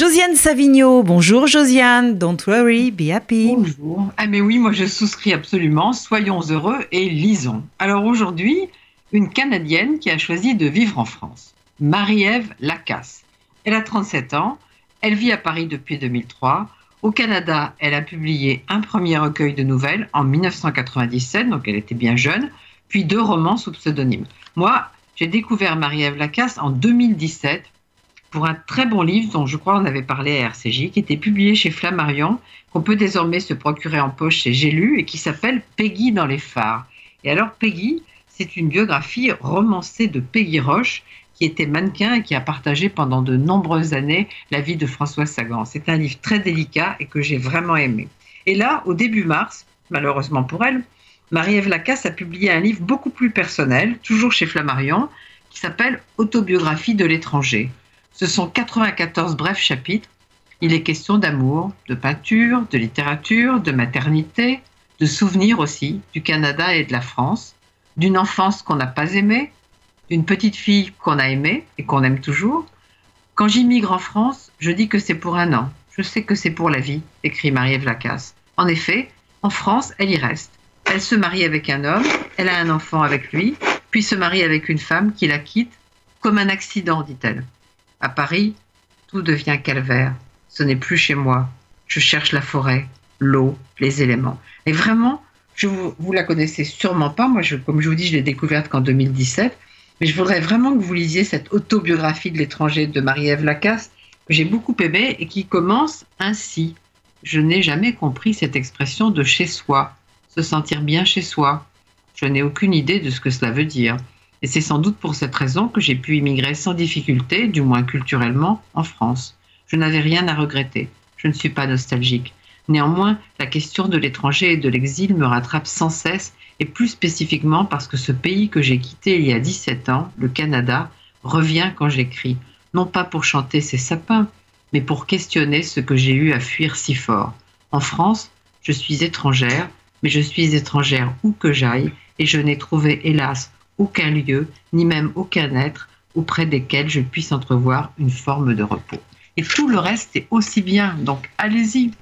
Josiane Savigno, bonjour Josiane, don't worry, be happy. Bonjour. Ah mais oui, moi je souscris absolument, soyons heureux et lisons. Alors aujourd'hui, une Canadienne qui a choisi de vivre en France, Marie-Ève Lacasse. Elle a 37 ans, elle vit à Paris depuis 2003. Au Canada, elle a publié un premier recueil de nouvelles en 1997, donc elle était bien jeune, puis deux romans sous pseudonyme. Moi, j'ai découvert Marie-Ève Lacasse en 2017 pour un très bon livre dont je crois on avait parlé à RCJ, qui était publié chez Flammarion, qu'on peut désormais se procurer en poche chez J'ai et qui s'appelle Peggy dans les phares. Et alors Peggy, c'est une biographie romancée de Peggy Roche, qui était mannequin et qui a partagé pendant de nombreuses années la vie de François Sagan. C'est un livre très délicat et que j'ai vraiment aimé. Et là, au début mars, malheureusement pour elle, Marie-Ève Lacasse a publié un livre beaucoup plus personnel, toujours chez Flammarion, qui s'appelle Autobiographie de l'étranger. Ce sont 94 brefs chapitres. Il est question d'amour, de peinture, de littérature, de maternité, de souvenirs aussi, du Canada et de la France, d'une enfance qu'on n'a pas aimée, d'une petite fille qu'on a aimée et qu'on aime toujours. Quand j'immigre en France, je dis que c'est pour un an. Je sais que c'est pour la vie, écrit Marie-Ève Lacasse. En effet, en France, elle y reste. Elle se marie avec un homme, elle a un enfant avec lui, puis se marie avec une femme qui la quitte comme un accident, dit-elle. À Paris, tout devient calvaire. Ce n'est plus chez moi. Je cherche la forêt, l'eau, les éléments. Et vraiment, je vous, vous la connaissez sûrement pas. Moi, comme je vous dis, je l'ai découverte qu'en 2017. Mais je voudrais vraiment que vous lisiez cette autobiographie de l'étranger de Marie-Ève Lacasse, que j'ai beaucoup aimée et qui commence ainsi. Je n'ai jamais compris cette expression de chez soi, se sentir bien chez soi. Je n'ai aucune idée de ce que cela veut dire. Et c'est sans doute pour cette raison que j'ai pu immigrer sans difficulté, du moins culturellement, en France. Je n'avais rien à regretter. Je ne suis pas nostalgique. Néanmoins, la question de l'étranger et de l'exil me rattrape sans cesse, et plus spécifiquement parce que ce pays que j'ai quitté il y a 17 ans, le Canada, revient quand j'écris, non pas pour chanter ses sapins, mais pour questionner ce que j'ai eu à fuir si fort. En France, je suis étrangère, mais je suis étrangère où que j'aille, et je n'ai trouvé, hélas, aucun lieu, ni même aucun être auprès desquels je puisse entrevoir une forme de repos. Et tout le reste est aussi bien, donc allez-y.